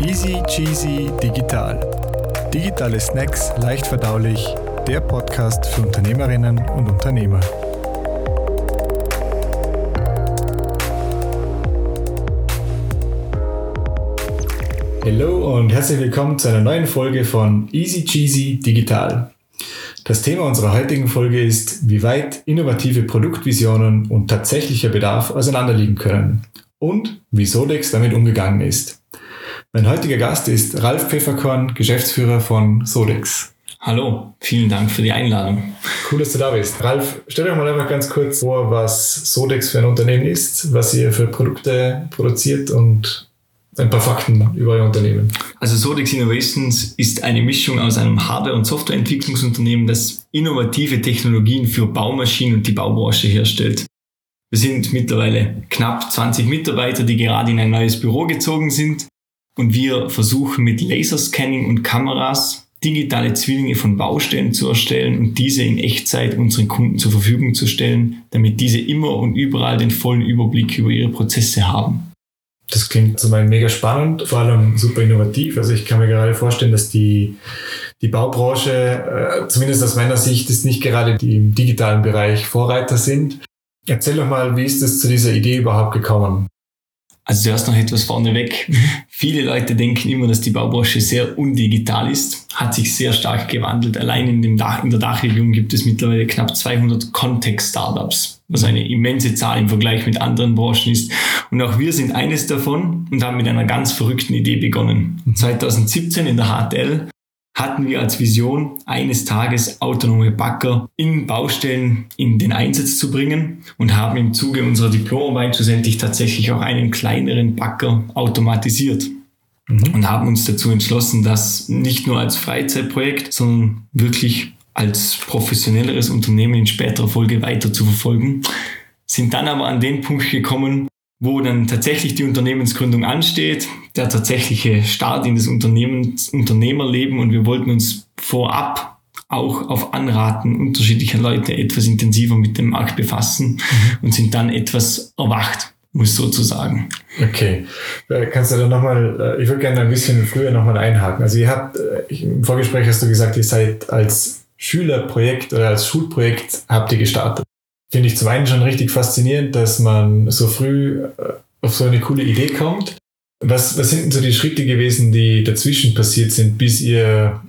Easy Cheesy Digital. Digitale Snacks leicht verdaulich. Der Podcast für Unternehmerinnen und Unternehmer. Hallo und herzlich willkommen zu einer neuen Folge von Easy Cheesy Digital. Das Thema unserer heutigen Folge ist, wie weit innovative Produktvisionen und tatsächlicher Bedarf auseinanderliegen können und wie Sodex damit umgegangen ist. Mein heutiger Gast ist Ralf Pfefferkorn, Geschäftsführer von Sodex. Hallo, vielen Dank für die Einladung. Cool, dass du da bist. Ralf, stell doch mal einfach ganz kurz vor, was Sodex für ein Unternehmen ist, was ihr für Produkte produziert und ein paar Fakten über euer Unternehmen. Also Sodex Innovations ist eine Mischung aus einem Hardware- und Softwareentwicklungsunternehmen, das innovative Technologien für Baumaschinen und die Baubranche herstellt. Wir sind mittlerweile knapp 20 Mitarbeiter, die gerade in ein neues Büro gezogen sind und wir versuchen mit Laserscanning und Kameras digitale Zwillinge von Baustellen zu erstellen und diese in Echtzeit unseren Kunden zur Verfügung zu stellen, damit diese immer und überall den vollen Überblick über ihre Prozesse haben. Das klingt zum einen mega spannend, vor allem super innovativ. Also ich kann mir gerade vorstellen, dass die, die Baubranche, äh, zumindest aus meiner Sicht, ist nicht gerade die im digitalen Bereich Vorreiter sind. Erzähl doch mal, wie ist es zu dieser Idee überhaupt gekommen? Also zuerst noch etwas vorneweg. Viele Leute denken immer, dass die Baubranche sehr undigital ist, hat sich sehr stark gewandelt. Allein in, dem Dach, in der Dachregion gibt es mittlerweile knapp 200 Context-Startups, was eine immense Zahl im Vergleich mit anderen Branchen ist. Und auch wir sind eines davon und haben mit einer ganz verrückten Idee begonnen. 2017 mhm. in der HTL hatten wir als Vision, eines Tages autonome Bagger in Baustellen in den Einsatz zu bringen und haben im Zuge unserer Diplomarbeit schlussendlich tatsächlich auch einen kleineren Bagger automatisiert. Mhm. Und haben uns dazu entschlossen, das nicht nur als Freizeitprojekt, sondern wirklich als professionelleres Unternehmen in späterer Folge weiter zu verfolgen. Sind dann aber an den Punkt gekommen, wo dann tatsächlich die Unternehmensgründung ansteht, der tatsächliche Start in das Unternehmens Unternehmerleben und wir wollten uns vorab auch auf Anraten unterschiedlicher Leute etwas intensiver mit dem Markt befassen mhm. und sind dann etwas erwacht, muss sozusagen. Okay, äh, kannst du da nochmal, äh, ich würde gerne ein bisschen früher nochmal einhaken. Also ihr habt, äh, im Vorgespräch hast du gesagt, ihr seid als Schülerprojekt oder als Schulprojekt habt ihr gestartet finde ich zum einen schon richtig faszinierend, dass man so früh äh, auf so eine coole Idee kommt. Was, was sind denn so die Schritte gewesen, die dazwischen passiert sind, bis ihr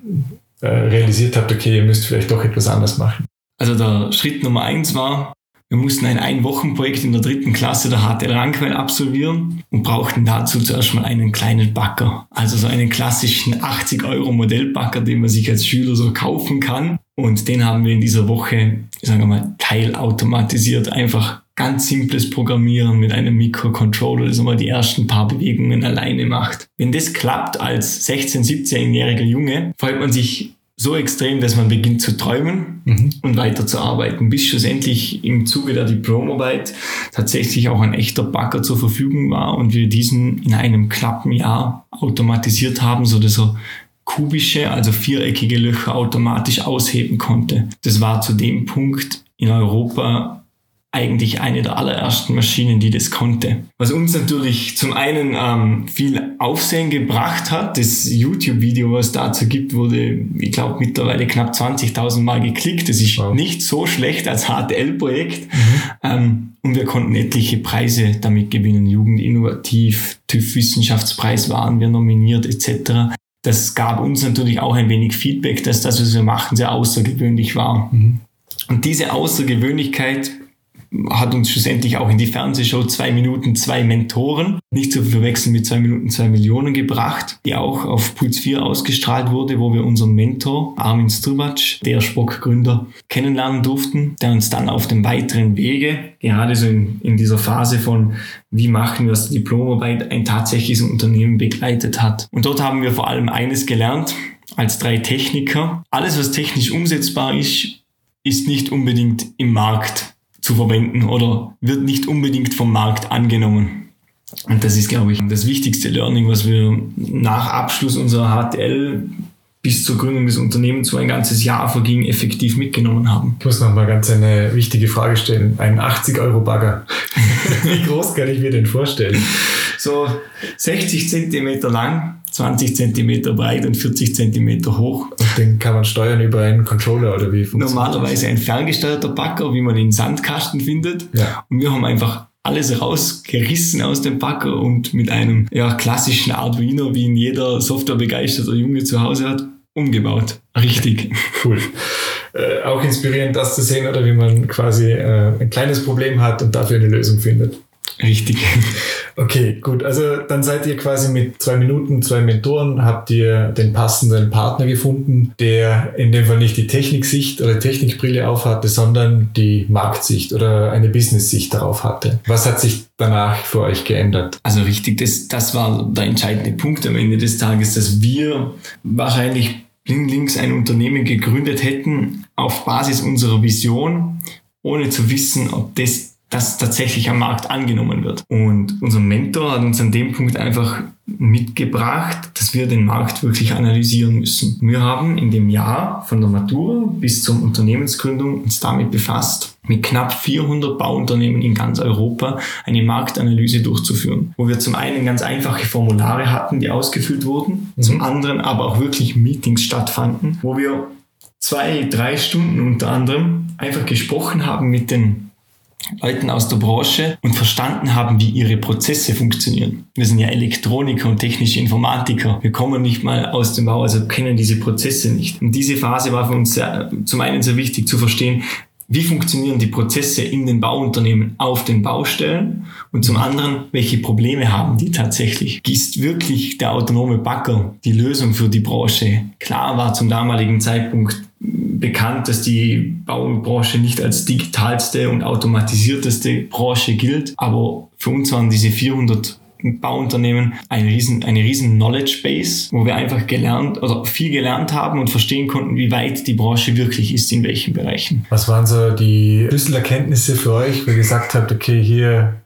äh, realisiert habt, okay, ihr müsst vielleicht doch etwas anders machen? Also der Schritt Nummer eins war, wir mussten ein Ein-Wochen-Projekt in der dritten Klasse der HTL Rankwell absolvieren und brauchten dazu zuerst mal einen kleinen Backer. Also so einen klassischen 80 Euro Modellbacker, den man sich als Schüler so kaufen kann. Und den haben wir in dieser Woche, sagen wir mal, teilautomatisiert. Einfach ganz simples Programmieren mit einem Mikrocontroller, das einmal die ersten paar Bewegungen alleine macht. Wenn das klappt als 16-, 17-jähriger Junge, freut man sich so extrem, dass man beginnt zu träumen mhm. und weiterzuarbeiten, bis schlussendlich im Zuge der Diplomarbeit tatsächlich auch ein echter Bagger zur Verfügung war und wir diesen in einem knappen Jahr automatisiert haben, so dass er kubische, also viereckige Löcher automatisch ausheben konnte. Das war zu dem Punkt in Europa eigentlich eine der allerersten Maschinen, die das konnte. Was uns natürlich zum einen ähm, viel Aufsehen gebracht hat. Das YouTube-Video, was es dazu gibt, wurde, ich glaube, mittlerweile knapp 20.000 Mal geklickt. Das ist wow. nicht so schlecht als HTL-Projekt. Mhm. Ähm, und wir konnten etliche Preise damit gewinnen. Jugend innovativ, TÜV-Wissenschaftspreis waren wir nominiert etc. Das gab uns natürlich auch ein wenig Feedback, dass das, was wir machen, sehr außergewöhnlich war. Mhm. Und diese Außergewöhnlichkeit hat uns schlussendlich auch in die Fernsehshow zwei Minuten zwei Mentoren, nicht zu verwechseln mit zwei Minuten zwei Millionen gebracht, die auch auf Puls 4 ausgestrahlt wurde, wo wir unseren Mentor Armin Strubac, der Spock-Gründer, kennenlernen durften, der uns dann auf dem weiteren Wege, gerade so in, in dieser Phase von wie machen wir das Diplomarbeit, ein tatsächliches Unternehmen begleitet hat. Und dort haben wir vor allem eines gelernt, als drei Techniker. Alles, was technisch umsetzbar ist, ist nicht unbedingt im Markt zu verwenden oder wird nicht unbedingt vom Markt angenommen. Und das ist, glaube ich, das wichtigste Learning, was wir nach Abschluss unserer HTL bis zur Gründung des Unternehmens, wo ein ganzes Jahr verging, effektiv mitgenommen haben. Ich muss noch mal ganz eine wichtige Frage stellen. Ein 80-Euro-Bagger. Wie groß kann ich mir den vorstellen? so 60 Zentimeter lang, 20 Zentimeter breit und 40 Zentimeter hoch. Und den kann man steuern über einen Controller oder wie Normalerweise ein ferngesteuerter Backer, wie man in Sandkasten findet. Ja. Und wir haben einfach alles rausgerissen aus dem Backer und mit einem ja, klassischen Arduino, wie ihn jeder softwarebegeisterter Junge zu Hause hat, umgebaut. Richtig. Cool. Äh, auch inspirierend, das zu sehen, oder wie man quasi äh, ein kleines Problem hat und dafür eine Lösung findet. Richtig. Okay, gut. Also dann seid ihr quasi mit zwei Minuten, zwei Mentoren, habt ihr den passenden Partner gefunden, der in dem Fall nicht die Techniksicht oder Technikbrille aufhatte, sondern die Marktsicht oder eine Business-Sicht darauf hatte. Was hat sich danach für euch geändert? Also richtig, das, das war der entscheidende Punkt am Ende des Tages, dass wir wahrscheinlich links ein Unternehmen gegründet hätten auf Basis unserer Vision, ohne zu wissen, ob das das tatsächlich am Markt angenommen wird. Und unser Mentor hat uns an dem Punkt einfach mitgebracht, dass wir den Markt wirklich analysieren müssen. Wir haben in dem Jahr von der Matura bis zur Unternehmensgründung uns damit befasst, mit knapp 400 Bauunternehmen in ganz Europa eine Marktanalyse durchzuführen, wo wir zum einen ganz einfache Formulare hatten, die ausgefüllt wurden, mhm. zum anderen aber auch wirklich Meetings stattfanden, wo wir zwei, drei Stunden unter anderem einfach gesprochen haben mit den Leuten aus der Branche und verstanden haben, wie ihre Prozesse funktionieren. Wir sind ja Elektroniker und technische Informatiker. Wir kommen nicht mal aus dem Bau, also kennen diese Prozesse nicht. Und diese Phase war für uns sehr, zum einen sehr wichtig zu verstehen, wie funktionieren die Prozesse in den Bauunternehmen auf den Baustellen und zum anderen, welche Probleme haben die tatsächlich? Ist wirklich der autonome Backer die Lösung für die Branche? Klar war zum damaligen Zeitpunkt bekannt, dass die Baubranche nicht als digitalste und automatisierteste Branche gilt, aber für uns waren diese 400 Bauunternehmen eine riesen, eine riesen Knowledge Base, wo wir einfach gelernt oder viel gelernt haben und verstehen konnten, wie weit die Branche wirklich ist, in welchen Bereichen. Was waren so die Schlüsselerkenntnisse für euch, wo ihr gesagt habt, okay, hier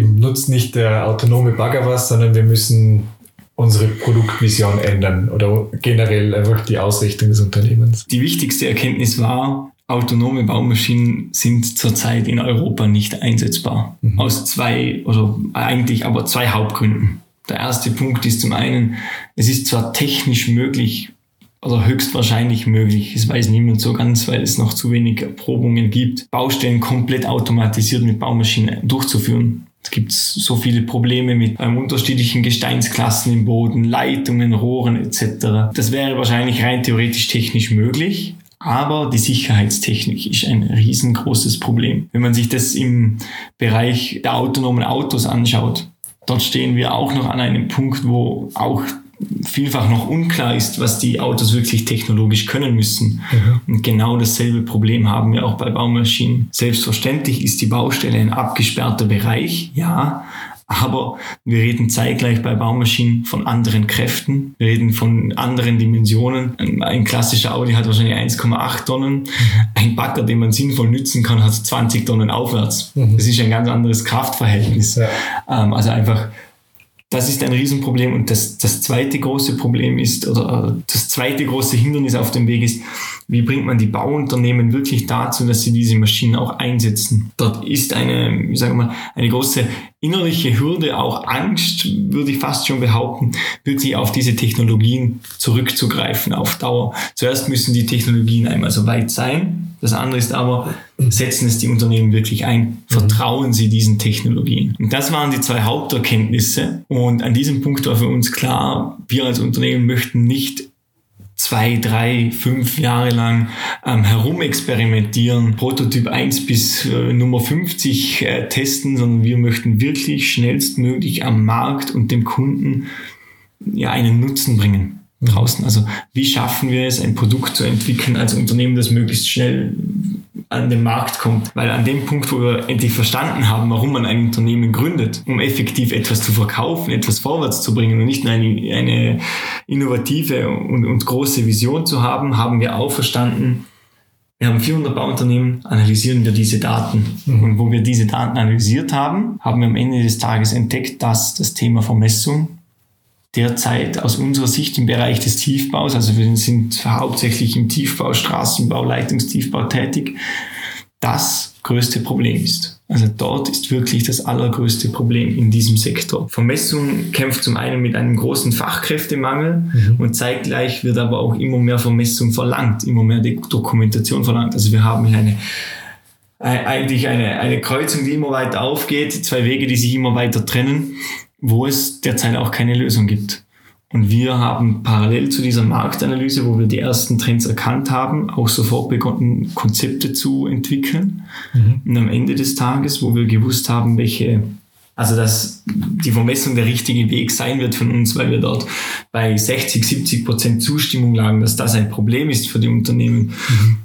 nutzt nicht der autonome Bagger was, sondern wir müssen unsere Produktvision ändern oder generell einfach die Ausrichtung des Unternehmens? Die wichtigste Erkenntnis war, autonome Baumaschinen sind zurzeit in Europa nicht einsetzbar. Mhm. Aus zwei, oder eigentlich aber zwei Hauptgründen. Der erste Punkt ist zum einen, es ist zwar technisch möglich, oder höchstwahrscheinlich möglich, es weiß niemand so ganz, weil es noch zu wenig Erprobungen gibt, Baustellen komplett automatisiert mit Baumaschinen durchzuführen. Es gibt so viele Probleme mit ähm, unterschiedlichen Gesteinsklassen im Boden, Leitungen, Rohren etc. Das wäre wahrscheinlich rein theoretisch technisch möglich, aber die Sicherheitstechnik ist ein riesengroßes Problem. Wenn man sich das im Bereich der autonomen Autos anschaut, dort stehen wir auch noch an einem Punkt, wo auch vielfach noch unklar ist, was die Autos wirklich technologisch können müssen. Mhm. Und genau dasselbe Problem haben wir auch bei Baumaschinen. Selbstverständlich ist die Baustelle ein abgesperrter Bereich, ja, aber wir reden zeitgleich bei Baumaschinen von anderen Kräften. Wir reden von anderen Dimensionen. Ein klassischer Audi hat wahrscheinlich 1,8 Tonnen. Ein Bagger, den man sinnvoll nützen kann, hat 20 Tonnen aufwärts. Mhm. Das ist ein ganz anderes Kraftverhältnis. Ja. Ähm, also einfach das ist ein Riesenproblem. Und das, das zweite große Problem ist, oder das zweite große Hindernis auf dem Weg ist, wie bringt man die Bauunternehmen wirklich dazu, dass sie diese Maschinen auch einsetzen? Dort ist eine, sagen wir mal, eine große innerliche Hürde, auch Angst, würde ich fast schon behaupten, wirklich auf diese Technologien zurückzugreifen auf Dauer. Zuerst müssen die Technologien einmal so weit sein. Das andere ist aber, setzen es die Unternehmen wirklich ein? Vertrauen sie diesen Technologien? Und das waren die zwei Haupterkenntnisse. Und an diesem Punkt war für uns klar, wir als Unternehmen möchten nicht zwei, drei, fünf Jahre lang ähm, herumexperimentieren, Prototyp 1 bis äh, Nummer 50 äh, testen, sondern wir möchten wirklich schnellstmöglich am Markt und dem Kunden ja einen Nutzen bringen draußen. Also wie schaffen wir es, ein Produkt zu entwickeln als Unternehmen, das möglichst schnell an den Markt kommt. Weil an dem Punkt, wo wir endlich verstanden haben, warum man ein Unternehmen gründet, um effektiv etwas zu verkaufen, etwas vorwärts zu bringen und nicht nur eine, eine innovative und, und große Vision zu haben, haben wir auch verstanden, wir haben 400 Bauunternehmen, analysieren wir diese Daten. Mhm. Und wo wir diese Daten analysiert haben, haben wir am Ende des Tages entdeckt, dass das Thema Vermessung derzeit aus unserer Sicht im Bereich des Tiefbaus, also wir sind hauptsächlich im Tiefbau, Straßenbau, Leitungstiefbau tätig, das größte Problem ist. Also dort ist wirklich das allergrößte Problem in diesem Sektor. Vermessung kämpft zum einen mit einem großen Fachkräftemangel mhm. und zeitgleich wird aber auch immer mehr Vermessung verlangt, immer mehr Dokumentation verlangt. Also wir haben hier eine eigentlich eine, eine Kreuzung, die immer weiter aufgeht, zwei Wege, die sich immer weiter trennen, wo es derzeit auch keine Lösung gibt. Und wir haben parallel zu dieser Marktanalyse, wo wir die ersten Trends erkannt haben, auch sofort begonnen, Konzepte zu entwickeln. Mhm. Und am Ende des Tages, wo wir gewusst haben, welche, also dass die Vermessung der richtige Weg sein wird von uns, weil wir dort bei 60, 70 Prozent Zustimmung lagen, dass das ein Problem ist für die Unternehmen, mhm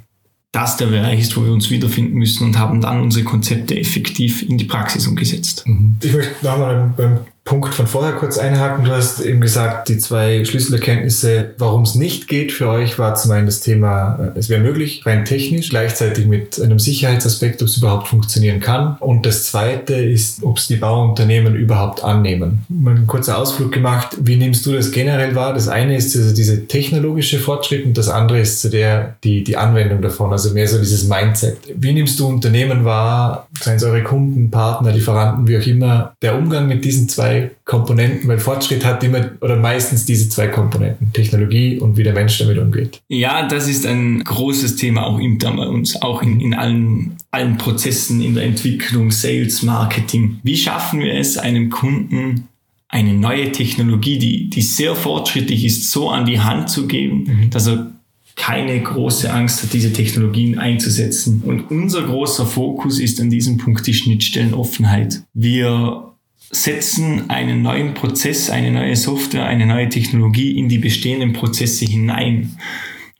das der Bereich ist, wo wir uns wiederfinden müssen und haben dann unsere Konzepte effektiv in die Praxis umgesetzt. Mhm. Ich möchte nochmal beim Punkt von vorher kurz einhaken. Du hast eben gesagt, die zwei Schlüsselerkenntnisse, warum es nicht geht für euch, war zum einen das Thema, äh, es wäre möglich, rein technisch, gleichzeitig mit einem Sicherheitsaspekt, ob es überhaupt funktionieren kann. Und das zweite ist, ob es die Bauunternehmen überhaupt annehmen. Mal ein kurzer Ausflug gemacht. Wie nimmst du das generell wahr? Das eine ist also diese technologische Fortschritt und das andere ist so der, die, die Anwendung davon, also mehr so dieses Mindset. Wie nimmst du Unternehmen wahr, seien es eure Kunden, Partner, Lieferanten, wie auch immer, der Umgang mit diesen zwei zwei Komponenten, weil Fortschritt hat immer oder meistens diese zwei Komponenten, Technologie und wie der Mensch damit umgeht. Ja, das ist ein großes Thema auch intern bei uns, auch in, in allen, allen Prozessen in der Entwicklung, Sales, Marketing. Wie schaffen wir es, einem Kunden eine neue Technologie, die, die sehr fortschrittlich ist, so an die Hand zu geben, mhm. dass er keine große Angst hat, diese Technologien einzusetzen. Und unser großer Fokus ist an diesem Punkt die Schnittstellenoffenheit. Wir setzen einen neuen Prozess, eine neue Software, eine neue Technologie in die bestehenden Prozesse hinein.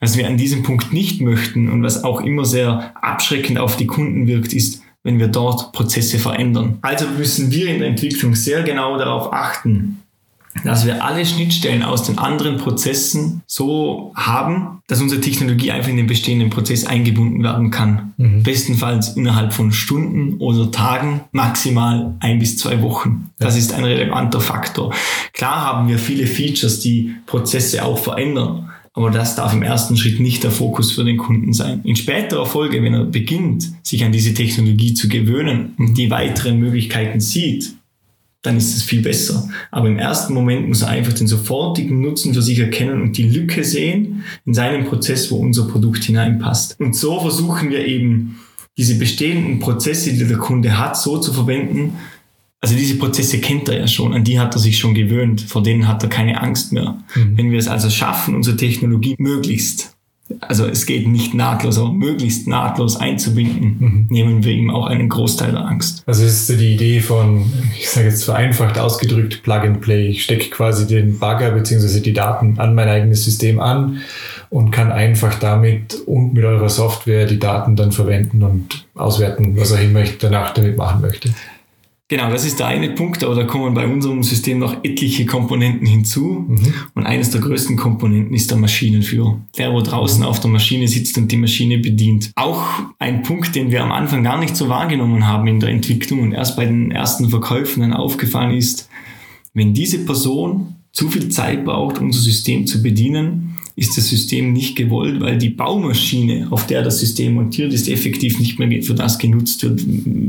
Was wir an diesem Punkt nicht möchten und was auch immer sehr abschreckend auf die Kunden wirkt, ist, wenn wir dort Prozesse verändern. Also müssen wir in der Entwicklung sehr genau darauf achten, dass wir alle Schnittstellen aus den anderen Prozessen so haben, dass unsere Technologie einfach in den bestehenden Prozess eingebunden werden kann. Mhm. Bestenfalls innerhalb von Stunden oder Tagen, maximal ein bis zwei Wochen. Das ist ein relevanter Faktor. Klar haben wir viele Features, die Prozesse auch verändern. Aber das darf im ersten Schritt nicht der Fokus für den Kunden sein. In späterer Folge, wenn er beginnt, sich an diese Technologie zu gewöhnen und die weiteren Möglichkeiten sieht, dann ist es viel besser. Aber im ersten Moment muss er einfach den sofortigen Nutzen für sich erkennen und die Lücke sehen in seinem Prozess, wo unser Produkt hineinpasst. Und so versuchen wir eben, diese bestehenden Prozesse, die der Kunde hat, so zu verwenden. Also diese Prozesse kennt er ja schon, an die hat er sich schon gewöhnt, vor denen hat er keine Angst mehr. Mhm. Wenn wir es also schaffen, unsere Technologie möglichst also es geht nicht nahtlos, aber möglichst nahtlos einzubinden, mhm. nehmen wir ihm auch einen Großteil der Angst. Also es ist die Idee von, ich sage jetzt vereinfacht ausgedrückt, Plug and Play. Ich stecke quasi den Bagger bzw. die Daten an mein eigenes System an und kann einfach damit und mit eurer Software die Daten dann verwenden und auswerten, was auch immer ich danach damit machen möchte. Genau, das ist der eine Punkt, aber da kommen bei unserem System noch etliche Komponenten hinzu. Mhm. Und eines der größten Komponenten ist der Maschinenführer. Der, wo draußen auf der Maschine sitzt und die Maschine bedient. Auch ein Punkt, den wir am Anfang gar nicht so wahrgenommen haben in der Entwicklung und erst bei den ersten Verkäufen dann aufgefallen ist, wenn diese Person zu viel Zeit braucht, unser System zu bedienen, ist das System nicht gewollt, weil die Baumaschine, auf der das System montiert ist, effektiv nicht mehr für das genutzt wird,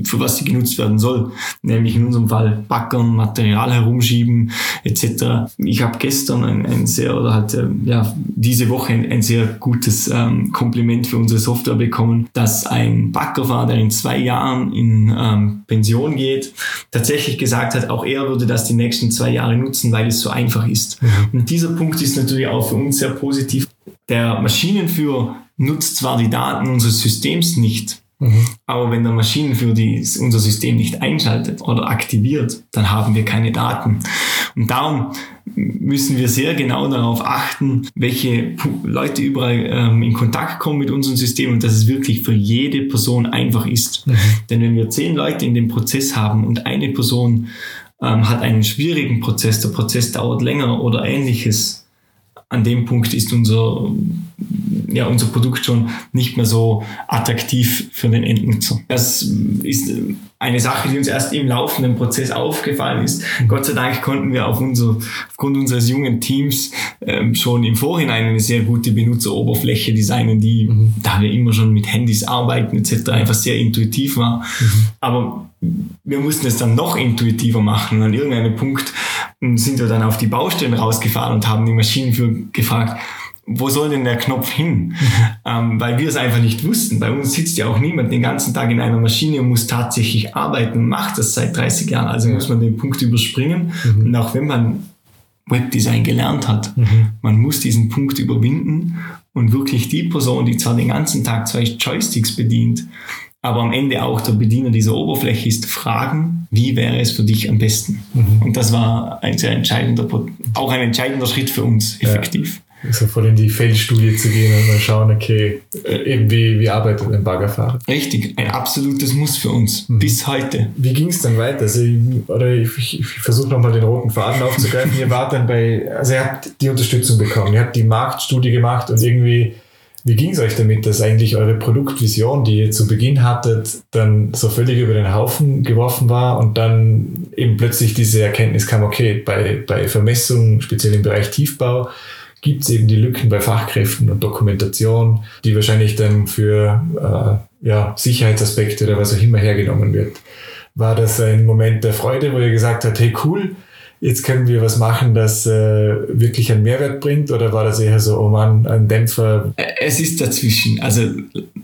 für was sie genutzt werden soll. Nämlich in unserem Fall backern, Material herumschieben etc. Ich habe gestern ein, ein, sehr, oder halt äh, ja, diese Woche ein, ein sehr gutes ähm, Kompliment für unsere Software bekommen, dass ein Backer war, der in zwei Jahren in ähm, Pension geht, tatsächlich gesagt hat, auch er würde das die nächsten zwei Jahre nutzen, weil es so einfach ist. Und dieser Punkt ist natürlich auch für uns sehr positiv positiv. Der Maschinenführer nutzt zwar die Daten unseres Systems nicht, mhm. aber wenn der Maschinenführer die, unser System nicht einschaltet oder aktiviert, dann haben wir keine Daten. Und darum müssen wir sehr genau darauf achten, welche Leute überall ähm, in Kontakt kommen mit unserem System und dass es wirklich für jede Person einfach ist. Mhm. Denn wenn wir zehn Leute in dem Prozess haben und eine Person ähm, hat einen schwierigen Prozess, der Prozess dauert länger oder ähnliches, an dem Punkt ist unser, ja, unser Produkt schon nicht mehr so attraktiv für den Endnutzer. Das ist eine Sache, die uns erst im laufenden Prozess aufgefallen ist. Gott sei Dank konnten wir auf unser, aufgrund unseres jungen Teams ähm, schon im Vorhinein eine sehr gute Benutzeroberfläche designen, die, mhm. da wir immer schon mit Handys arbeiten etc., einfach sehr intuitiv war. Mhm. Aber wir mussten es dann noch intuitiver machen. Und an irgendeinem Punkt sind wir dann auf die Baustellen rausgefahren und haben die Maschinenführer gefragt, wo soll denn der Knopf hin? Ähm, weil wir es einfach nicht wussten. Bei uns sitzt ja auch niemand den ganzen Tag in einer Maschine und muss tatsächlich arbeiten und macht das seit 30 Jahren. Also muss man den Punkt überspringen. Mhm. Und auch wenn man Webdesign gelernt hat, mhm. man muss diesen Punkt überwinden und wirklich die Person, die zwar den ganzen Tag zwei Joysticks bedient, aber am Ende auch der Bediener dieser Oberfläche ist, fragen, wie wäre es für dich am besten? Mhm. Und das war ein sehr entscheidender, auch ein entscheidender Schritt für uns, effektiv. Ja. So voll in die Feldstudie zu gehen und mal schauen, okay, äh, eben wie, wie arbeitet ein Baggerfahrer? Richtig, ein absolutes Muss für uns, mhm. bis heute. Wie ging es dann weiter? Also, oder ich, ich, ich versuche nochmal den roten Faden aufzugreifen. ihr wart dann bei, also ihr habt die Unterstützung bekommen, ihr habt die Marktstudie gemacht und irgendwie wie ging es euch damit, dass eigentlich eure Produktvision, die ihr zu Beginn hattet, dann so völlig über den Haufen geworfen war und dann eben plötzlich diese Erkenntnis kam, okay, bei, bei Vermessung, speziell im Bereich Tiefbau, gibt es eben die Lücken bei Fachkräften und Dokumentation, die wahrscheinlich dann für äh, ja, Sicherheitsaspekte oder was auch immer hergenommen wird. War das ein Moment der Freude, wo ihr gesagt habt, hey cool, jetzt können wir was machen, das äh, wirklich einen Mehrwert bringt? Oder war das eher so, oh Mann, ein Dämpfer? Es ist dazwischen. Also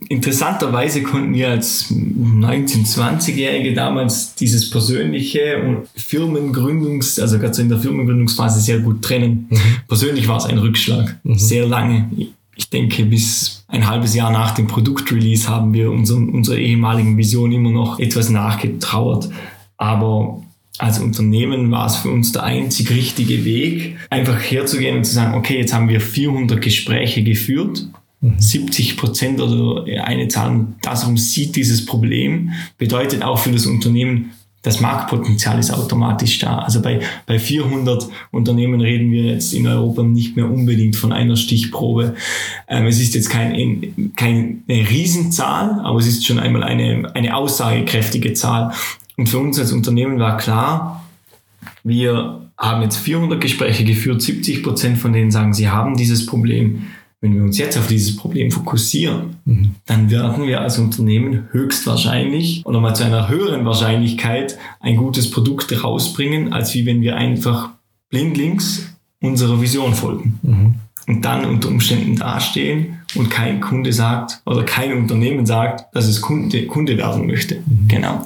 interessanterweise konnten wir als 19-, 20-Jährige damals dieses persönliche und Firmengründungs-, also gerade so in der Firmengründungsphase sehr gut trennen. Mhm. Persönlich war es ein Rückschlag. Mhm. Sehr lange. Ich denke, bis ein halbes Jahr nach dem Produktrelease haben wir unserem, unserer ehemaligen Vision immer noch etwas nachgetrauert. Aber als Unternehmen war es für uns der einzig richtige Weg, einfach herzugehen und zu sagen, okay, jetzt haben wir 400 Gespräche geführt. 70 mhm. Prozent oder eine Zahl, darum sieht dieses Problem, bedeutet auch für das Unternehmen, das Marktpotenzial ist automatisch da. Also bei, bei 400 Unternehmen reden wir jetzt in Europa nicht mehr unbedingt von einer Stichprobe. Ähm, es ist jetzt kein, keine Riesenzahl, aber es ist schon einmal eine, eine aussagekräftige Zahl. Und für uns als Unternehmen war klar, wir haben jetzt 400 Gespräche geführt, 70 Prozent von denen sagen, sie haben dieses Problem. Wenn wir uns jetzt auf dieses Problem fokussieren, mhm. dann werden wir als Unternehmen höchstwahrscheinlich oder mal zu einer höheren Wahrscheinlichkeit ein gutes Produkt rausbringen, als wie wenn wir einfach blindlings unserer Vision folgen. Mhm. Und dann unter Umständen dastehen und kein Kunde sagt oder kein Unternehmen sagt, dass es Kunde, Kunde werden möchte. Mhm. Genau.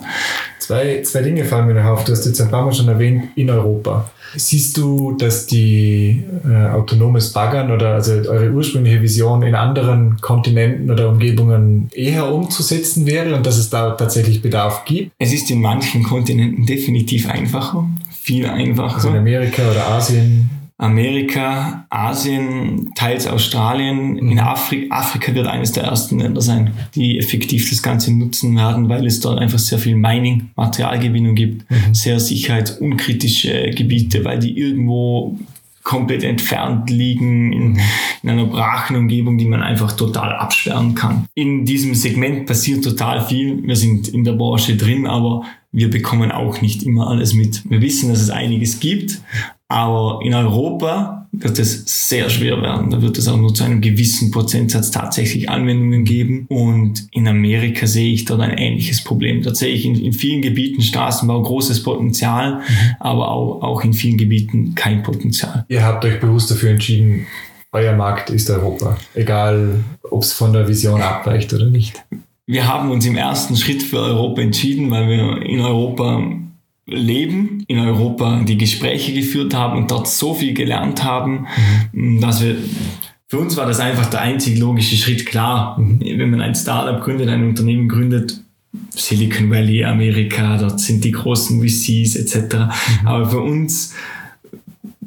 Zwei, zwei Dinge fallen mir noch auf. Du hast jetzt ein paar Mal schon erwähnt, in Europa. Siehst du, dass die äh, autonomes Baggern oder also eure ursprüngliche Vision in anderen Kontinenten oder Umgebungen eher umzusetzen wäre und dass es da tatsächlich Bedarf gibt? Es ist in manchen Kontinenten definitiv einfacher, viel einfacher. Also in Amerika oder Asien? Amerika, Asien, teils Australien, in mhm. Afrika. Afrika wird eines der ersten Länder sein, die effektiv das Ganze nutzen werden, weil es dort einfach sehr viel Mining, Materialgewinnung gibt, mhm. sehr sicherheitsunkritische Gebiete, weil die irgendwo komplett entfernt liegen in, mhm. in einer brachen Umgebung, die man einfach total absperren kann. In diesem Segment passiert total viel. Wir sind in der Branche drin, aber wir bekommen auch nicht immer alles mit. Wir wissen, dass es einiges gibt, aber in Europa wird es sehr schwer werden. Da wird es auch nur zu einem gewissen Prozentsatz tatsächlich Anwendungen geben. Und in Amerika sehe ich dort ein ähnliches Problem. Dort sehe ich in, in vielen Gebieten Straßenbau großes Potenzial, mhm. aber auch, auch in vielen Gebieten kein Potenzial. Ihr habt euch bewusst dafür entschieden, euer Markt ist Europa. Egal, ob es von der Vision abweicht oder nicht. Wir haben uns im ersten Schritt für Europa entschieden, weil wir in Europa leben, in Europa die Gespräche geführt haben und dort so viel gelernt haben, mhm. dass wir für uns war das einfach der einzig logische Schritt. Klar, mhm. wenn man ein Startup gründet, ein Unternehmen gründet, Silicon Valley, Amerika, dort sind die großen VCs etc. Mhm. Aber für uns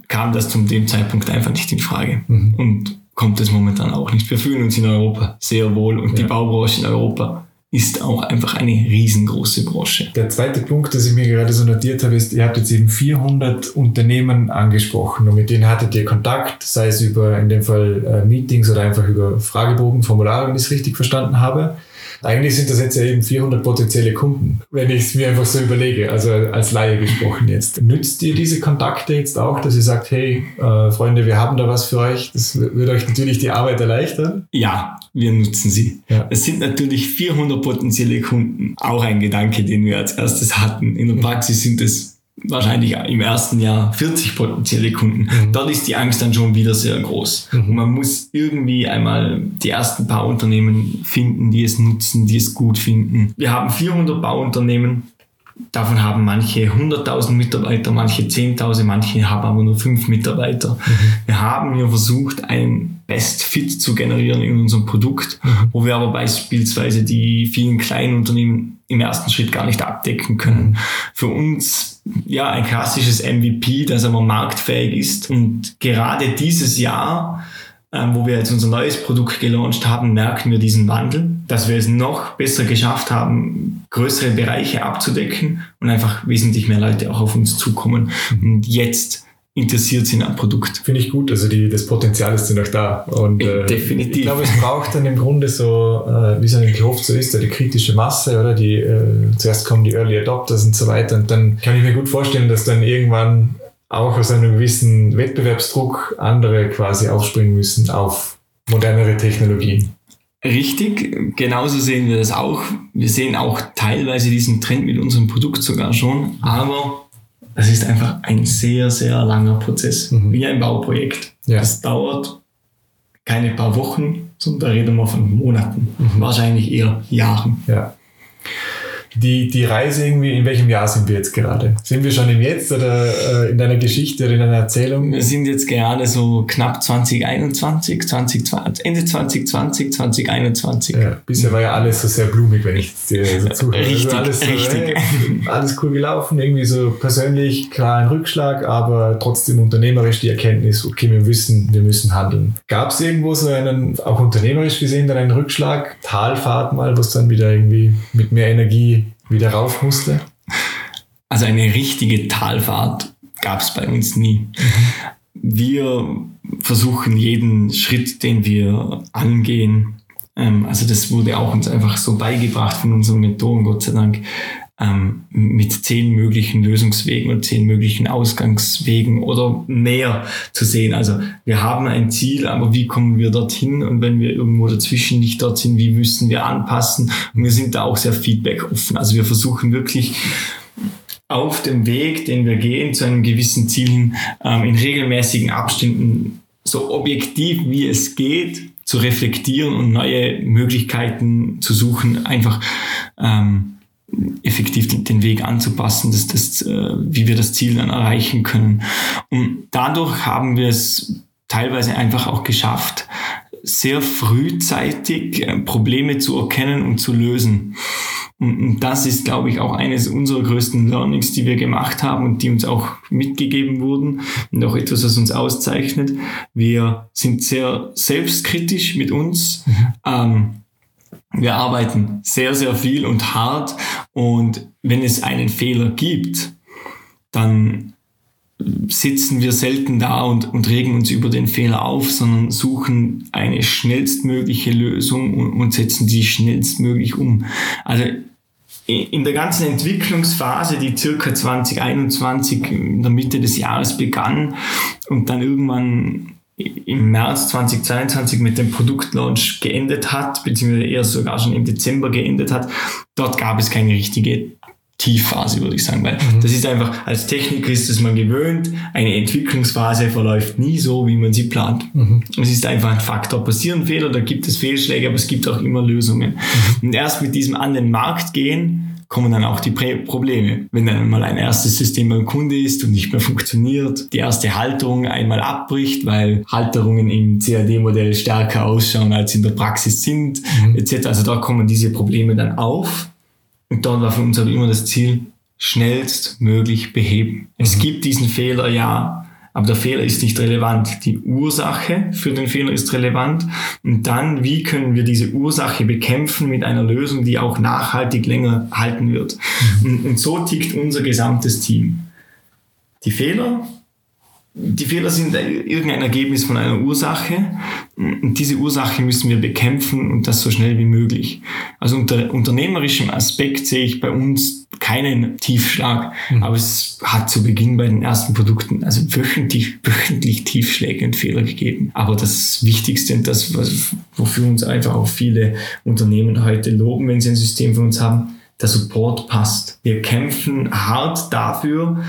kam das zu dem Zeitpunkt einfach nicht in Frage. Mhm. Und kommt es momentan auch nicht. Wir fühlen uns in Europa sehr wohl und ja. die Baubranche in Europa ist auch einfach eine riesengroße Branche. Der zweite Punkt, das ich mir gerade so notiert habe, ist, ihr habt jetzt eben 400 Unternehmen angesprochen und mit denen hattet ihr Kontakt, sei es über in dem Fall äh, Meetings oder einfach über Fragebogen, Formulare, wenn ich es richtig verstanden habe. Eigentlich sind das jetzt ja eben 400 potenzielle Kunden, wenn ich es mir einfach so überlege, also als Laie gesprochen jetzt. Nützt ihr diese Kontakte jetzt auch, dass ihr sagt, hey, äh, Freunde, wir haben da was für euch, das würde euch natürlich die Arbeit erleichtern? Ja, wir nutzen sie. Ja. Es sind natürlich 400 potenzielle Kunden, auch ein Gedanke, den wir als erstes hatten. In der Praxis sind es wahrscheinlich im ersten Jahr 40 potenzielle Kunden. Mhm. Dort ist die Angst dann schon wieder sehr groß. Mhm. Und man muss irgendwie einmal die ersten paar Unternehmen finden, die es nutzen, die es gut finden. Wir haben 400 Bauunternehmen. Davon haben manche 100.000 Mitarbeiter, manche 10.000, manche haben aber nur 5 Mitarbeiter. Mhm. Wir haben hier versucht, einen Best Fit zu generieren in unserem Produkt, mhm. wo wir aber beispielsweise die vielen kleinen Unternehmen im ersten Schritt gar nicht abdecken können. Mhm. Für uns ja ein klassisches MVP, das aber marktfähig ist. Und gerade dieses Jahr, ähm, wo wir jetzt unser neues Produkt gelauncht haben, merken wir diesen Wandel, dass wir es noch besser geschafft haben, größere Bereiche abzudecken und einfach wesentlich mehr Leute auch auf uns zukommen. Mhm. Und jetzt interessiert sind am Produkt. Finde ich gut, also die, das Potenzial ist ja noch da. Und, äh, Definitiv. Ich glaube, es braucht dann im Grunde so, äh, wie es eigentlich oft so ist, die kritische Masse, oder? Die, äh, zuerst kommen die Early Adopters und so weiter. Und dann kann ich mir gut vorstellen, dass dann irgendwann auch aus einem gewissen Wettbewerbsdruck andere quasi aufspringen müssen auf modernere Technologien. Richtig, genauso sehen wir das auch. Wir sehen auch teilweise diesen Trend mit unserem Produkt sogar schon, aber das ist einfach ein sehr, sehr langer Prozess, mhm. wie ein Bauprojekt. Ja. Das dauert keine paar Wochen, sondern da reden wir von Monaten, mhm. wahrscheinlich eher Jahren. Ja die, die Reise irgendwie, in welchem Jahr sind wir jetzt gerade? Sind wir schon im Jetzt oder äh, in deiner Geschichte oder in deiner Erzählung? Wir sind jetzt gerade so knapp 2021, 2020, Ende 2020, 2021. Ja, bisher war ja alles so sehr blumig, wenn ich dir so zuhöre. Richtig, also alles, so, richtig. Hey, alles cool gelaufen, irgendwie so persönlich klar ein Rückschlag, aber trotzdem unternehmerisch die Erkenntnis, okay, wir wissen, wir müssen handeln. Gab es irgendwo so einen, auch unternehmerisch gesehen, dann einen Rückschlag, Talfahrt mal, was dann wieder irgendwie mit mehr Energie wieder rauf musste? Also eine richtige Talfahrt gab es bei uns nie. Wir versuchen jeden Schritt, den wir angehen, ähm, also das wurde auch uns einfach so beigebracht von unseren Mentoren, Gott sei Dank, ähm, mit zehn möglichen Lösungswegen und zehn möglichen Ausgangswegen oder mehr zu sehen. Also wir haben ein Ziel, aber wie kommen wir dorthin? Und wenn wir irgendwo dazwischen nicht dort sind, wie müssen wir anpassen? Und wir sind da auch sehr feedback offen. Also wir versuchen wirklich auf dem Weg, den wir gehen, zu einem gewissen Ziel hin, ähm, in regelmäßigen Abständen so objektiv wie es geht zu reflektieren und neue Möglichkeiten zu suchen, einfach ähm, effektiv den Weg anzupassen, dass das, äh, wie wir das Ziel dann erreichen können. Und dadurch haben wir es teilweise einfach auch geschafft, sehr frühzeitig äh, Probleme zu erkennen und zu lösen. Und das ist, glaube ich, auch eines unserer größten Learnings, die wir gemacht haben und die uns auch mitgegeben wurden und auch etwas, was uns auszeichnet. Wir sind sehr selbstkritisch mit uns. Mhm. Ähm, wir arbeiten sehr, sehr viel und hart und wenn es einen Fehler gibt, dann sitzen wir selten da und, und regen uns über den Fehler auf, sondern suchen eine schnellstmögliche Lösung und, und setzen die schnellstmöglich um. Also in der ganzen Entwicklungsphase, die circa 2021 in der Mitte des Jahres begann und dann irgendwann im März 2022 mit dem Produktlaunch geendet hat, beziehungsweise eher sogar schon im Dezember geendet hat, dort gab es keine richtige Tiefphase, würde ich sagen, weil mhm. das ist einfach, als Techniker ist es man gewöhnt, eine Entwicklungsphase verläuft nie so, wie man sie plant. Mhm. Es ist einfach ein Faktor. Passieren Fehler, da gibt es Fehlschläge, aber es gibt auch immer Lösungen. Mhm. Und erst mit diesem an den Markt gehen, kommen dann auch die Probleme. Wenn dann mal ein erstes System beim Kunde ist und nicht mehr funktioniert, die erste Halterung einmal abbricht, weil Halterungen im CAD-Modell stärker ausschauen, als in der Praxis sind, mhm. etc. Also da kommen diese Probleme dann auf. Und dort war für uns aber immer das Ziel, schnellstmöglich beheben. Mhm. Es gibt diesen Fehler, ja, Aber der Fehler ist nicht relevant. Die Ursache für den Fehler ist relevant. Und dann, wie können wir diese Ursache bekämpfen mit einer Lösung, die auch nachhaltig länger halten wird. Mhm. Und, und so tickt unser gesamtes Team. Die Fehler die Fehler sind irgendein Ergebnis von einer Ursache und diese Ursache müssen wir bekämpfen und das so schnell wie möglich. Also unter unternehmerischem Aspekt sehe ich bei uns keinen Tiefschlag, mhm. aber es hat zu Beginn bei den ersten Produkten also wöchentlich, wöchentlich Tiefschläge und Fehler gegeben. Aber das Wichtigste und das, wofür uns einfach auch viele Unternehmen heute loben, wenn sie ein System für uns haben, der Support passt. Wir kämpfen hart dafür,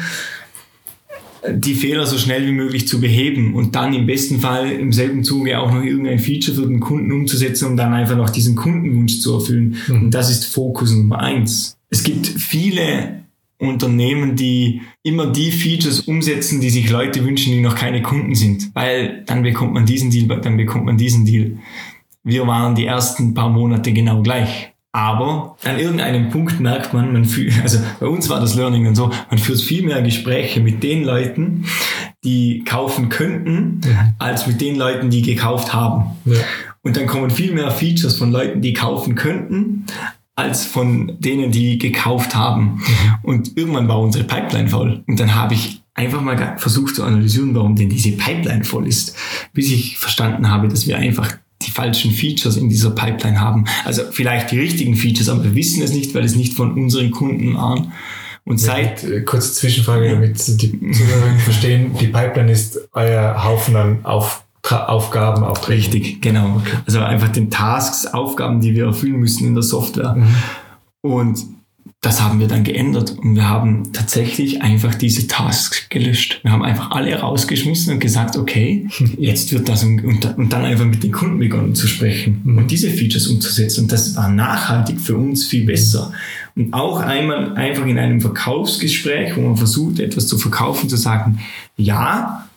die Fehler so schnell wie möglich zu beheben und dann im besten Fall im selben Zuge auch noch irgendein Feature für den Kunden umzusetzen, um dann einfach noch diesen Kundenwunsch zu erfüllen. Mhm. Und das ist Fokus Nummer eins. Es gibt viele Unternehmen, die immer die Features umsetzen, die sich Leute wünschen, die noch keine Kunden sind. Weil dann bekommt man diesen Deal, dann bekommt man diesen Deal. Wir waren die ersten paar Monate genau gleich. Aber an irgendeinem Punkt merkt man, man fühlt, also bei uns war das Learning dann so, man führt viel mehr Gespräche mit den Leuten, die kaufen könnten, ja. als mit den Leuten, die gekauft haben. Ja. Und dann kommen viel mehr Features von Leuten, die kaufen könnten, als von denen, die gekauft haben. Und irgendwann war unsere Pipeline voll. Und dann habe ich einfach mal versucht zu analysieren, warum denn diese Pipeline voll ist, bis ich verstanden habe, dass wir einfach die falschen Features in dieser Pipeline haben. Also vielleicht die richtigen Features, aber wir wissen es nicht, weil es nicht von unseren Kunden waren. Und seit ja, kurze Zwischenfrage, damit die Zuhörer verstehen, die Pipeline ist euer Haufen an auf, Aufgaben, Aufträge. Richtig, genau. Okay. Also einfach den Tasks, Aufgaben, die wir erfüllen müssen in der Software. Mhm. Und das haben wir dann geändert und wir haben tatsächlich einfach diese Tasks gelöscht. Wir haben einfach alle rausgeschmissen und gesagt, okay, jetzt wird das und, und dann einfach mit den Kunden begonnen zu sprechen mhm. und diese Features umzusetzen. Und das war nachhaltig für uns viel besser. Und auch einmal einfach in einem Verkaufsgespräch, wo man versucht, etwas zu verkaufen, zu sagen, ja,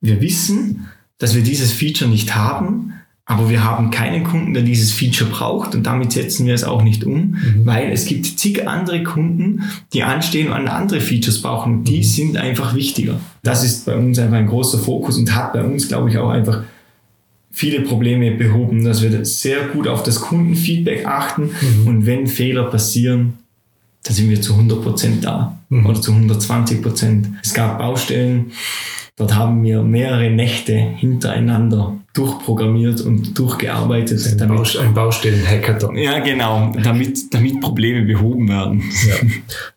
wir wissen, dass wir dieses Feature nicht haben, aber wir haben keinen Kunden, der dieses Feature braucht und damit setzen wir es auch nicht um, mhm. weil es gibt zig andere Kunden, die anstehen und andere Features brauchen. Die mhm. sind einfach wichtiger. Das ist bei uns einfach ein großer Fokus und hat bei uns, glaube ich, auch einfach viele Probleme behoben, dass wir sehr gut auf das Kundenfeedback achten mhm. und wenn Fehler passieren, dann sind wir zu 100 Prozent da mhm. oder zu 120%. Prozent. Es gab Baustellen, Dort haben wir mehrere Nächte hintereinander durchprogrammiert und durchgearbeitet. Ein, damit, Baust ein Baustellen-Hackathon. Ja, genau, damit, damit Probleme behoben werden. Ja.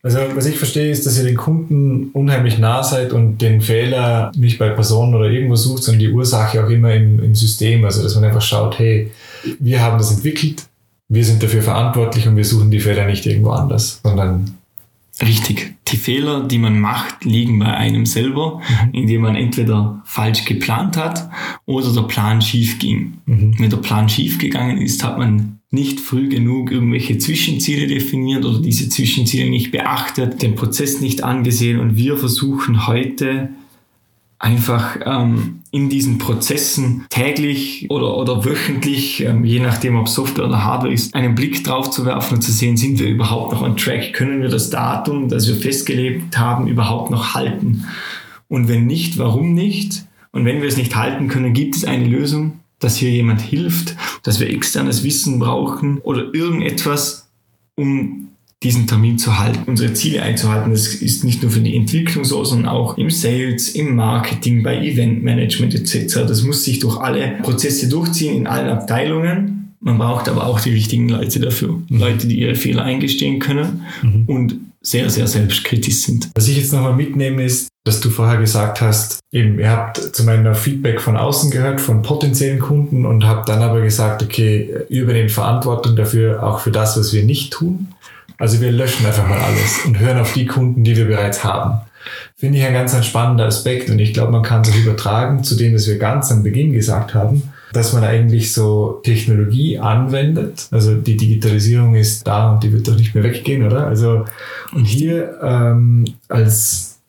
Also, was ich verstehe, ist, dass ihr den Kunden unheimlich nah seid und den Fehler nicht bei Personen oder irgendwo sucht, sondern die Ursache auch immer im, im System. Also, dass man einfach schaut, hey, wir haben das entwickelt, wir sind dafür verantwortlich und wir suchen die Fehler nicht irgendwo anders, sondern Richtig. Die Fehler, die man macht, liegen bei einem selber, mhm. indem man entweder falsch geplant hat oder der Plan schief ging. Mhm. Wenn der Plan schief gegangen ist, hat man nicht früh genug irgendwelche Zwischenziele definiert oder diese Zwischenziele nicht beachtet, den Prozess nicht angesehen und wir versuchen heute einfach ähm, in diesen Prozessen täglich oder, oder wöchentlich, ähm, je nachdem ob Software oder Hardware ist, einen Blick drauf zu werfen und zu sehen, sind wir überhaupt noch on track? Können wir das Datum, das wir festgelegt haben, überhaupt noch halten? Und wenn nicht, warum nicht? Und wenn wir es nicht halten können, gibt es eine Lösung, dass hier jemand hilft, dass wir externes Wissen brauchen oder irgendetwas, um diesen Termin zu halten, unsere Ziele einzuhalten. Das ist nicht nur für die Entwicklung so, sondern auch im Sales, im Marketing, bei Eventmanagement etc. Das muss sich durch alle Prozesse durchziehen, in allen Abteilungen. Man braucht aber auch die richtigen Leute dafür. Mhm. Leute, die ihre Fehler eingestehen können mhm. und sehr, sehr selbstkritisch sind. Was ich jetzt nochmal mitnehme, ist, dass du vorher gesagt hast, eben, ihr habt zu meiner Feedback von außen gehört, von potenziellen Kunden und habt dann aber gesagt, okay, ihr übernehmt Verantwortung dafür, auch für das, was wir nicht tun. Also wir löschen einfach mal alles und hören auf die Kunden, die wir bereits haben. Finde ich ein ganz ein spannender Aspekt und ich glaube, man kann es übertragen zu dem, was wir ganz am Beginn gesagt haben, dass man eigentlich so Technologie anwendet. Also die Digitalisierung ist da und die wird doch nicht mehr weggehen, oder? Also und hier ähm, als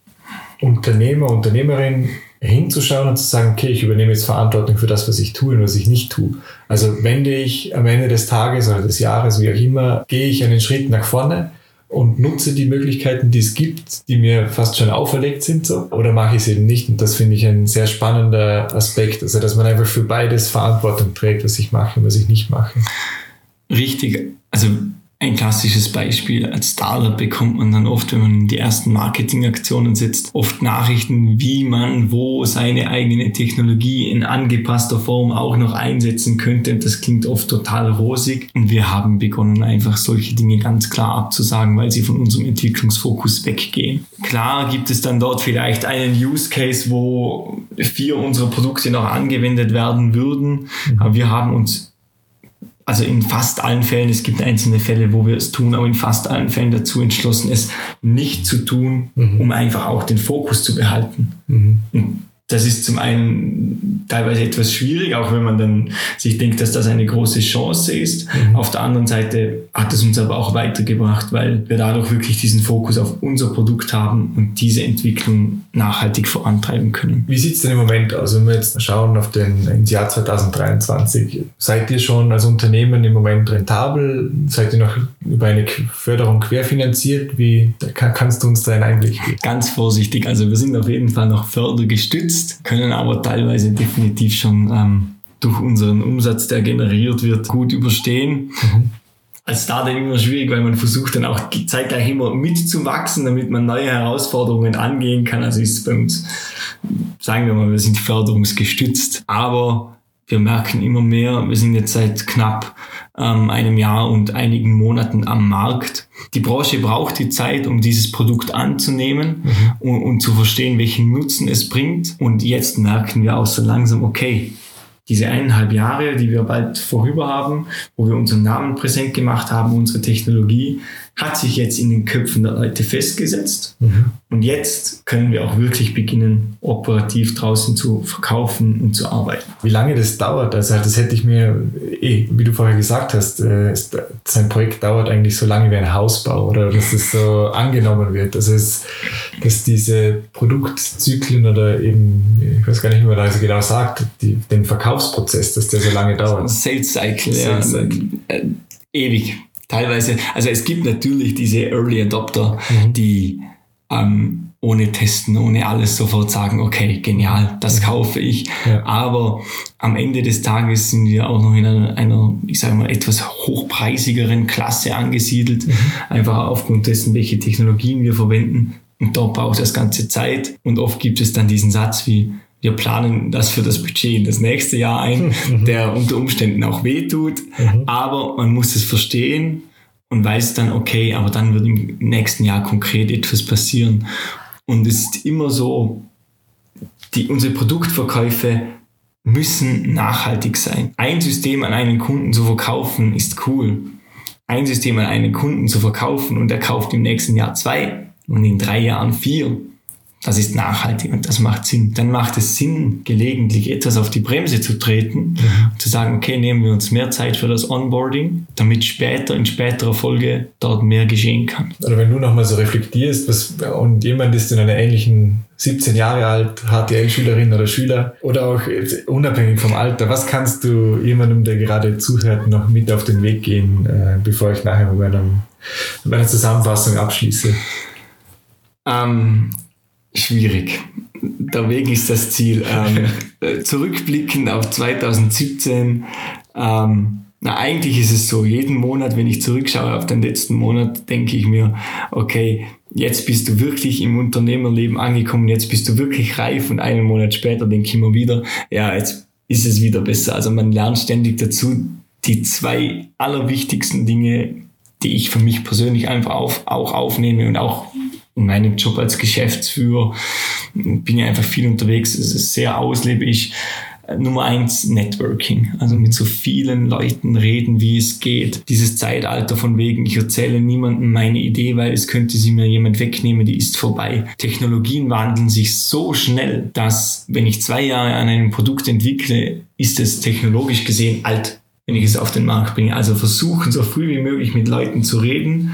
Unternehmer, Unternehmerin hinzuschauen und zu sagen, okay, ich übernehme jetzt Verantwortung für das, was ich tue und was ich nicht tue. Also wende ich am Ende des Tages oder des Jahres, wie auch immer, gehe ich einen Schritt nach vorne und nutze die Möglichkeiten, die es gibt, die mir fast schon auferlegt sind, so? Oder mache ich es eben nicht? Und das finde ich ein sehr spannender Aspekt. Also, dass man einfach für beides Verantwortung trägt, was ich mache und was ich nicht mache. Richtig. Also, ein klassisches Beispiel, als Startup bekommt man dann oft, wenn man in die ersten Marketingaktionen sitzt, oft Nachrichten, wie man wo seine eigene Technologie in angepasster Form auch noch einsetzen könnte. Das klingt oft total rosig. Und wir haben begonnen, einfach solche Dinge ganz klar abzusagen, weil sie von unserem Entwicklungsfokus weggehen. Klar gibt es dann dort vielleicht einen Use Case, wo vier unserer Produkte noch angewendet werden würden. Mhm. Aber wir haben uns also in fast allen Fällen, es gibt einzelne Fälle, wo wir es tun, aber in fast allen Fällen dazu entschlossen, es nicht zu tun, mhm. um einfach auch den Fokus zu behalten. Mhm das ist zum einen teilweise etwas schwierig, auch wenn man dann sich denkt, dass das eine große Chance ist. Mhm. Auf der anderen Seite hat es uns aber auch weitergebracht, weil wir dadurch wirklich diesen Fokus auf unser Produkt haben und diese Entwicklung nachhaltig vorantreiben können. Wie sieht es denn im Moment aus, wenn wir jetzt schauen auf den, ins Jahr 2023? Seid ihr schon als Unternehmen im Moment rentabel? Seid ihr noch über eine Förderung querfinanziert? Wie kannst du uns da einen Einblick geben? Ganz vorsichtig. Also wir sind auf jeden Fall noch fördergestützt ist, können aber teilweise definitiv schon ähm, durch unseren Umsatz, der generiert wird, gut überstehen. Mhm. Als Startup immer schwierig, weil man versucht dann auch zeitgleich immer mitzuwachsen, damit man neue Herausforderungen angehen kann. Also ist bei uns, sagen wir mal, wir sind förderungsgestützt, aber wir merken immer mehr, wir sind jetzt seit knapp ähm, einem Jahr und einigen Monaten am Markt. Die Branche braucht die Zeit, um dieses Produkt anzunehmen mhm. und, und zu verstehen, welchen Nutzen es bringt. Und jetzt merken wir auch so langsam, okay, diese eineinhalb Jahre, die wir bald vorüber haben, wo wir unseren Namen präsent gemacht haben, unsere Technologie, hat sich jetzt in den Köpfen der Leute festgesetzt. Mhm. Und jetzt können wir auch wirklich beginnen, operativ draußen zu verkaufen und zu arbeiten. Wie lange das dauert, also das hätte ich mir, eh, wie du vorher gesagt hast, äh, sein Projekt dauert eigentlich so lange wie ein Hausbau oder dass es so angenommen wird. Das ist, dass diese Produktzyklen oder eben, ich weiß gar nicht, wie man da so genau sagt, die, den Verkaufsprozess, dass der so lange dauert. Sales Cycle, Sales Cycle. ja. Äh, ewig teilweise, also es gibt natürlich diese Early Adopter, mhm. die ähm, ohne Testen, ohne alles sofort sagen, okay, genial, das mhm. kaufe ich. Ja. Aber am Ende des Tages sind wir auch noch in einer, einer ich sage mal, etwas hochpreisigeren Klasse angesiedelt, mhm. einfach aufgrund dessen, welche Technologien wir verwenden. Und dort braucht das ganze Zeit. Und oft gibt es dann diesen Satz wie, wir planen das für das Budget in das nächste Jahr ein, mhm. der unter Umständen auch wehtut, mhm. aber man muss es verstehen und weiß dann, okay, aber dann wird im nächsten Jahr konkret etwas passieren. Und es ist immer so, die, unsere Produktverkäufe müssen nachhaltig sein. Ein System an einen Kunden zu verkaufen ist cool. Ein System an einen Kunden zu verkaufen und er kauft im nächsten Jahr zwei und in drei Jahren vier das ist nachhaltig und das macht Sinn. Dann macht es Sinn, gelegentlich etwas auf die Bremse zu treten mhm. und zu sagen, okay, nehmen wir uns mehr Zeit für das Onboarding, damit später, in späterer Folge dort mehr geschehen kann. Oder wenn du nochmal so reflektierst was, und jemand ist in einer ähnlichen 17 Jahre alt, HTL-Schülerin oder Schüler oder auch unabhängig vom Alter, was kannst du jemandem, der gerade zuhört, noch mit auf den Weg gehen, äh, bevor ich nachher mit meiner, mit meiner Zusammenfassung abschließe? Ähm, schwierig. Der Weg ist das Ziel. Ähm, äh, zurückblickend auf 2017, ähm, na, eigentlich ist es so, jeden Monat, wenn ich zurückschaue auf den letzten Monat, denke ich mir, okay, jetzt bist du wirklich im Unternehmerleben angekommen, jetzt bist du wirklich reif und einen Monat später denke ich mir wieder, ja, jetzt ist es wieder besser. Also man lernt ständig dazu. Die zwei allerwichtigsten Dinge, die ich für mich persönlich einfach auf, auch aufnehme und auch in meinem Job als Geschäftsführer bin ich einfach viel unterwegs. Es ist sehr auslebe ich. Nummer eins, Networking. Also mit so vielen Leuten reden, wie es geht. Dieses Zeitalter von wegen, ich erzähle niemandem meine Idee, weil es könnte sie mir jemand wegnehmen, die ist vorbei. Technologien wandeln sich so schnell, dass wenn ich zwei Jahre an einem Produkt entwickle, ist es technologisch gesehen alt, wenn ich es auf den Markt bringe. Also versuchen, so früh wie möglich mit Leuten zu reden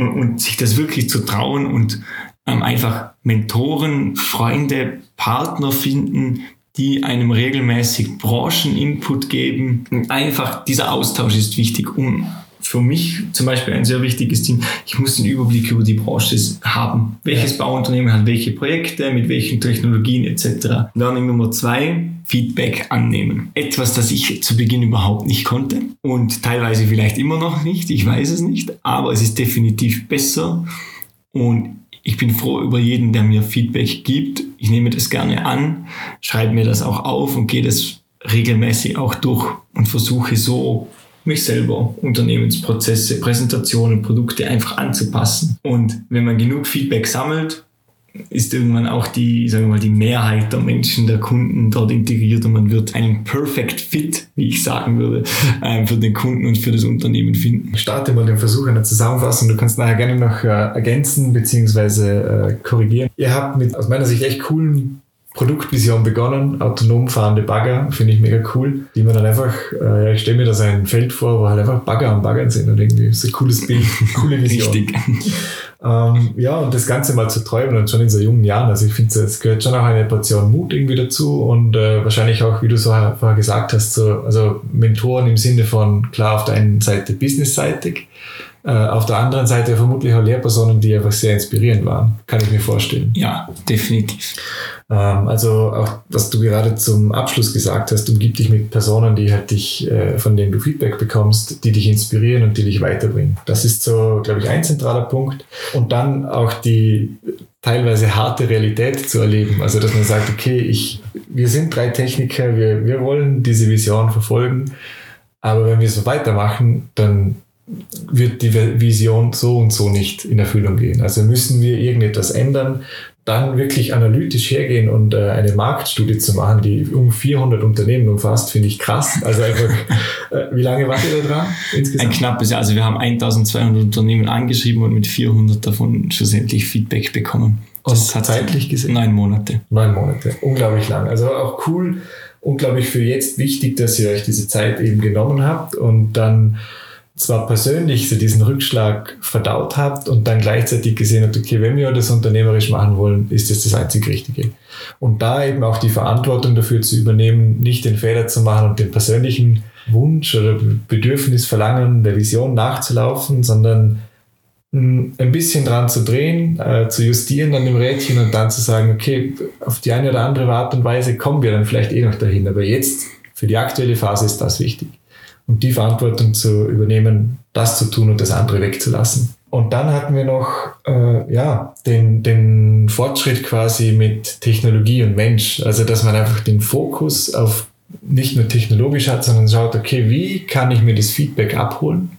und, und sich das wirklich zu trauen und ähm, einfach Mentoren, Freunde, Partner finden, die einem regelmäßig Brancheninput geben. Einfach dieser Austausch ist wichtig, um für mich zum Beispiel ein sehr wichtiges Ding. Ich muss den Überblick über die Branche haben. Welches. Bauunternehmen hat welche Projekte, mit welchen Technologien etc. Learning Nummer zwei, Feedback annehmen. Etwas, das ich zu Beginn überhaupt nicht konnte und teilweise vielleicht immer noch nicht, ich weiß es nicht, aber es ist definitiv besser und ich bin froh über jeden, der mir Feedback gibt. Ich nehme das gerne an, schreibe mir das auch auf und gehe das regelmäßig auch durch und versuche so mich selber, Unternehmensprozesse, Präsentationen, Produkte einfach anzupassen. Und wenn man genug Feedback sammelt, ist irgendwann auch die, sagen wir mal, die Mehrheit der Menschen, der Kunden dort integriert und man wird einen Perfect Fit, wie ich sagen würde, äh, für den Kunden und für das Unternehmen finden. Starte mal den Versuch einer Zusammenfassung. Du kannst nachher gerne noch äh, ergänzen bzw. Äh, korrigieren. Ihr habt mit aus meiner Sicht echt coolen Produktvision begonnen, autonom fahrende Bagger, finde ich mega cool, die man dann einfach, äh, ja, ich stelle mir da so ein Feld vor, wo halt einfach Bagger am Baggern sind und irgendwie so ein cooles Bild, coole Vision. Richtig. Ähm, ja, und das Ganze mal zu träumen und schon in so jungen Jahren, also ich finde, es gehört schon auch eine Portion Mut irgendwie dazu und äh, wahrscheinlich auch, wie du so vorher gesagt hast, so, also Mentoren im Sinne von, klar, auf der einen Seite businessseitig, auf der anderen Seite vermutlich auch Lehrpersonen, die einfach sehr inspirierend waren, kann ich mir vorstellen. Ja, definitiv. Ähm, also auch, was du gerade zum Abschluss gesagt hast, umgib dich mit Personen, die halt dich, äh, von denen du Feedback bekommst, die dich inspirieren und die dich weiterbringen. Das ist so, glaube ich, ein zentraler Punkt. Und dann auch die teilweise harte Realität zu erleben. Also, dass man sagt, okay, ich, wir sind drei Techniker, wir, wir wollen diese Vision verfolgen, aber wenn wir so weitermachen, dann wird die Vision so und so nicht in Erfüllung gehen. Also müssen wir irgendetwas ändern, dann wirklich analytisch hergehen und äh, eine Marktstudie zu machen, die um 400 Unternehmen umfasst, finde ich krass. Also einfach, äh, wie lange wart ihr da dran insgesamt? Ein knappes Jahr. Also wir haben 1200 Unternehmen angeschrieben und mit 400 davon schlussendlich Feedback bekommen. Das und zeitlich gesehen? Neun Monate. Neun Monate. Unglaublich lang. Also auch cool, unglaublich für jetzt wichtig, dass ihr euch diese Zeit eben genommen habt und dann zwar persönlich so diesen Rückschlag verdaut habt und dann gleichzeitig gesehen habt, okay, wenn wir das unternehmerisch machen wollen, ist das das einzig Richtige. Und da eben auch die Verantwortung dafür zu übernehmen, nicht den Fehler zu machen und den persönlichen Wunsch oder Bedürfnis, Verlangen der Vision nachzulaufen, sondern hm, ein bisschen dran zu drehen, äh, zu justieren an dem Rädchen und dann zu sagen, okay, auf die eine oder andere Art und Weise kommen wir dann vielleicht eh noch dahin, aber jetzt für die aktuelle Phase ist das wichtig und die Verantwortung zu übernehmen, das zu tun und das andere wegzulassen. Und dann hatten wir noch äh, ja, den, den Fortschritt quasi mit Technologie und Mensch. Also dass man einfach den Fokus auf nicht nur technologisch hat, sondern schaut, okay, wie kann ich mir das Feedback abholen?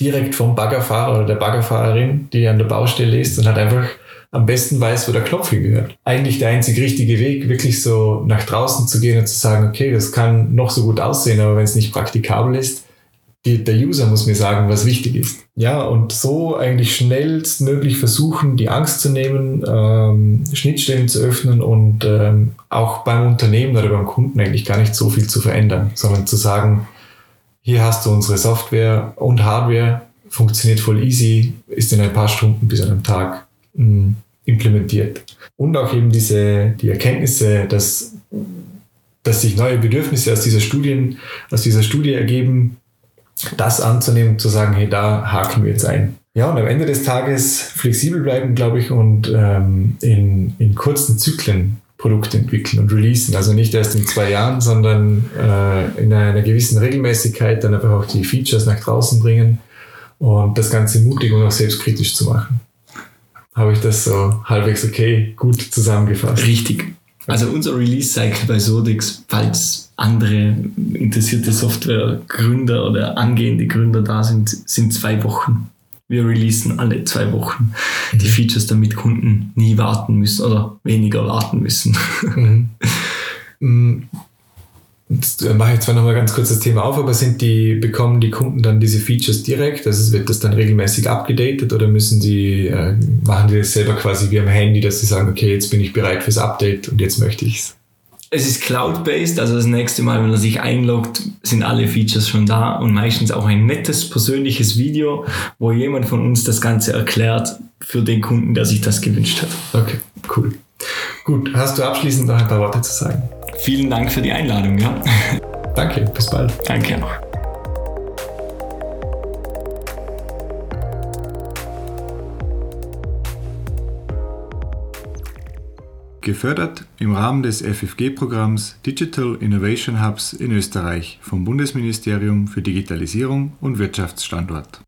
Direkt vom Baggerfahrer oder der Baggerfahrerin, die an der Baustelle ist und hat einfach am besten weiß, wo der Knopf hingehört. Eigentlich der einzig richtige Weg, wirklich so nach draußen zu gehen und zu sagen, okay, das kann noch so gut aussehen, aber wenn es nicht praktikabel ist, die, der User muss mir sagen, was wichtig ist. Ja, und so eigentlich schnellstmöglich versuchen, die Angst zu nehmen, ähm, Schnittstellen zu öffnen und ähm, auch beim Unternehmen oder beim Kunden eigentlich gar nicht so viel zu verändern, sondern zu sagen, hier hast du unsere Software und Hardware, funktioniert voll easy, ist in ein paar Stunden bis einem Tag implementiert. Und auch eben diese, die Erkenntnisse, dass, dass sich neue Bedürfnisse aus dieser Studien, aus dieser Studie ergeben, das anzunehmen, zu sagen, hey, da haken wir jetzt ein. Ja, und am Ende des Tages flexibel bleiben, glaube ich, und ähm, in, in kurzen Zyklen Produkte entwickeln und releasen. Also nicht erst in zwei Jahren, sondern äh, in einer gewissen Regelmäßigkeit dann einfach auch die Features nach draußen bringen und das Ganze mutig und auch selbstkritisch zu machen habe ich das so halbwegs okay, gut zusammengefasst. Richtig. Also unser Release-Cycle bei Sodix, falls andere interessierte Softwaregründer oder angehende Gründer da sind, sind zwei Wochen. Wir releasen alle zwei Wochen mhm. die Features, damit Kunden nie warten müssen oder weniger warten müssen. Mhm. Jetzt äh, mache ich zwar nochmal ganz kurz das Thema auf, aber sind die, bekommen die Kunden dann diese Features direkt? Also wird das dann regelmäßig abgedatet oder müssen die, äh, machen die das selber quasi wie am Handy, dass sie sagen, okay, jetzt bin ich bereit fürs Update und jetzt möchte ich es? Es ist cloud-based, also das nächste Mal, wenn er sich einloggt, sind alle Features schon da und meistens auch ein nettes persönliches Video, wo jemand von uns das Ganze erklärt für den Kunden, der sich das gewünscht hat. Okay, cool. Gut, hast du abschließend noch ein paar Worte zu sagen? Vielen Dank für die Einladung. Ja. Danke, bis bald. Danke. Gefördert im Rahmen des FFG-Programms Digital Innovation Hubs in Österreich vom Bundesministerium für Digitalisierung und Wirtschaftsstandort.